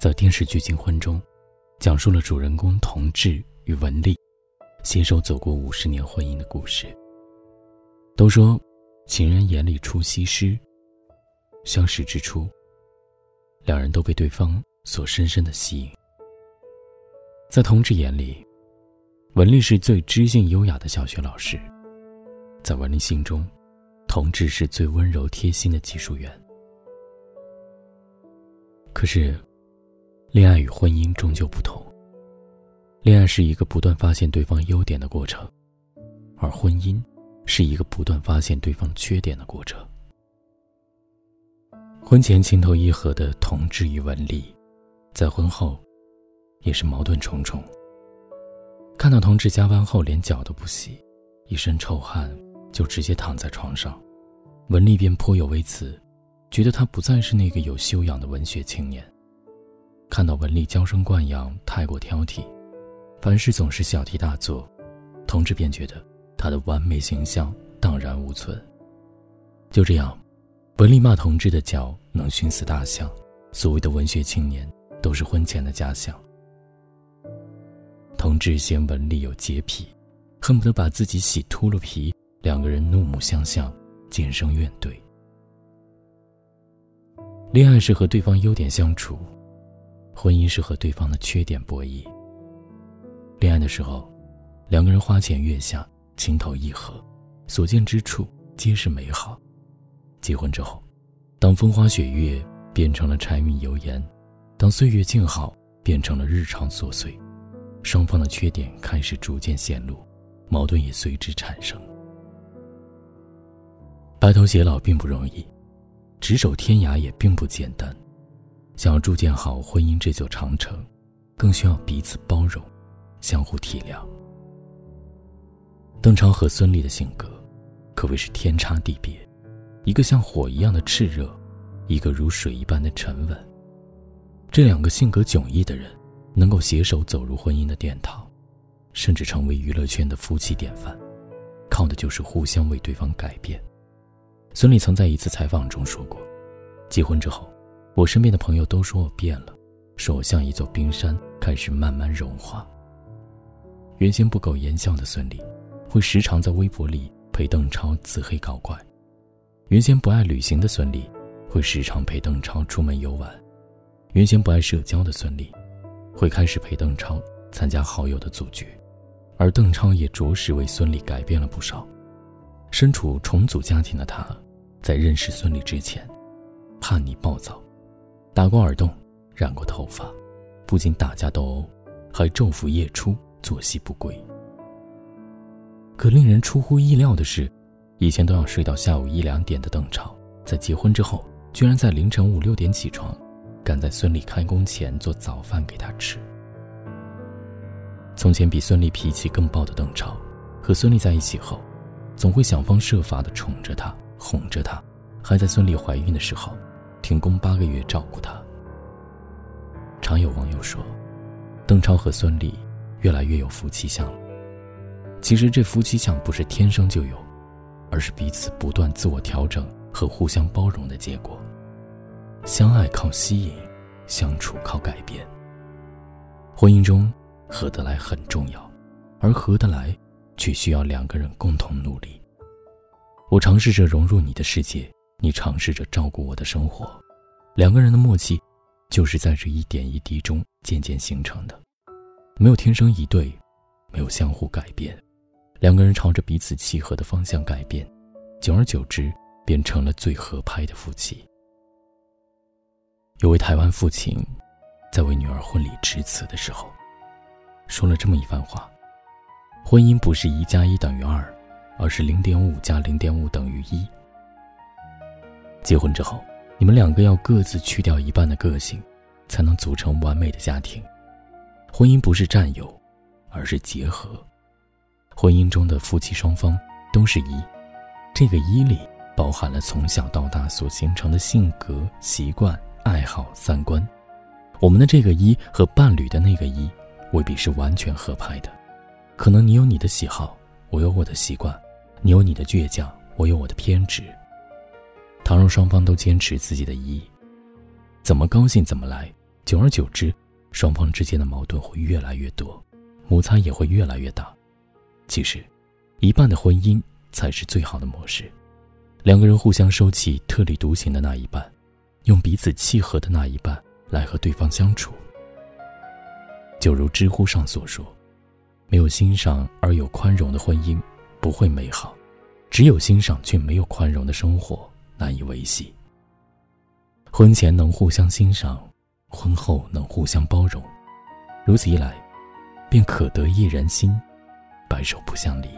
在电视剧《金婚》中，讲述了主人公同志与文丽携手走过五十年婚姻的故事。都说，情人眼里出西施。相识之初，两人都被对方所深深的吸引。在同志眼里，文丽是最知性优雅的小学老师；在文丽心中，同志是最温柔贴心的技术员。可是。恋爱与婚姻终究不同。恋爱是一个不断发现对方优点的过程，而婚姻是一个不断发现对方缺点的过程。婚前情投意合的同志与文丽，在婚后也是矛盾重重。看到同志加班后连脚都不洗，一身臭汗就直接躺在床上，文丽便颇有微词，觉得他不再是那个有修养的文学青年。看到文丽娇生惯养，太过挑剔，凡事总是小题大做，同志便觉得她的完美形象荡然无存。就这样，文丽骂同志的脚能熏死大象。所谓的文学青年，都是婚前的假象。同志嫌文丽有洁癖，恨不得把自己洗秃了皮，两个人怒目相向，渐生怨怼。恋爱是和对方优点相处。婚姻是和对方的缺点博弈。恋爱的时候，两个人花前月下，情投意合，所见之处皆是美好。结婚之后，当风花雪月变成了柴米油盐，当岁月静好变成了日常琐碎，双方的缺点开始逐渐显露，矛盾也随之产生。白头偕老并不容易，执手天涯也并不简单。想要筑建好婚姻这座长城，更需要彼此包容，相互体谅。邓超和孙俪的性格可谓是天差地别，一个像火一样的炽热，一个如水一般的沉稳。这两个性格迥异的人，能够携手走入婚姻的殿堂，甚至成为娱乐圈的夫妻典范，靠的就是互相为对方改变。孙俪曾在一次采访中说过：“结婚之后。”我身边的朋友都说我变了，说我像一座冰山，开始慢慢融化。原先不苟言笑的孙俪，会时常在微博里陪邓超自黑搞怪；原先不爱旅行的孙俪，会时常陪邓超出门游玩；原先不爱社交的孙俪，会开始陪邓超参加好友的组局，而邓超也着实为孙俪改变了不少。身处重组家庭的他，在认识孙俪之前，叛逆暴躁。打过耳洞，染过头发，不仅打架斗殴，还昼伏夜出，作息不规。可令人出乎意料的是，以前都要睡到下午一两点的邓超，在结婚之后，居然在凌晨五六点起床，赶在孙俪开工前做早饭给她吃。从前比孙俪脾气更暴的邓超，和孙俪在一起后，总会想方设法的宠着她，哄着她，还在孙俪怀孕的时候。停工八个月照顾他。常有网友说，邓超和孙俪越来越有夫妻相了。其实这夫妻相不是天生就有，而是彼此不断自我调整和互相包容的结果。相爱靠吸引，相处靠改变。婚姻中合得来很重要，而合得来却需要两个人共同努力。我尝试着融入你的世界。你尝试着照顾我的生活，两个人的默契，就是在这一点一滴中渐渐形成的。没有天生一对，没有相互改变，两个人朝着彼此契合的方向改变，久而久之，变成了最合拍的夫妻。有位台湾父亲，在为女儿婚礼致辞的时候，说了这么一番话：婚姻不是一加一等于二，而是零点五加零点五等于一。结婚之后，你们两个要各自去掉一半的个性，才能组成完美的家庭。婚姻不是占有，而是结合。婚姻中的夫妻双方都是一，这个一里包含了从小到大所形成的性格、习惯、爱好、三观。我们的这个一和伴侣的那个一，未必是完全合拍的。可能你有你的喜好，我有我的习惯；你有你的倔强，我有我的偏执。倘若双方都坚持自己的意义，怎么高兴怎么来，久而久之，双方之间的矛盾会越来越多，摩擦也会越来越大。其实，一半的婚姻才是最好的模式，两个人互相收起特立独行的那一半，用彼此契合的那一半来和对方相处。就如知乎上所说：“没有欣赏而有宽容的婚姻不会美好，只有欣赏却没有宽容的生活难以维系。”婚前能互相欣赏，婚后能互相包容，如此一来，便可得一人心，白首不相离。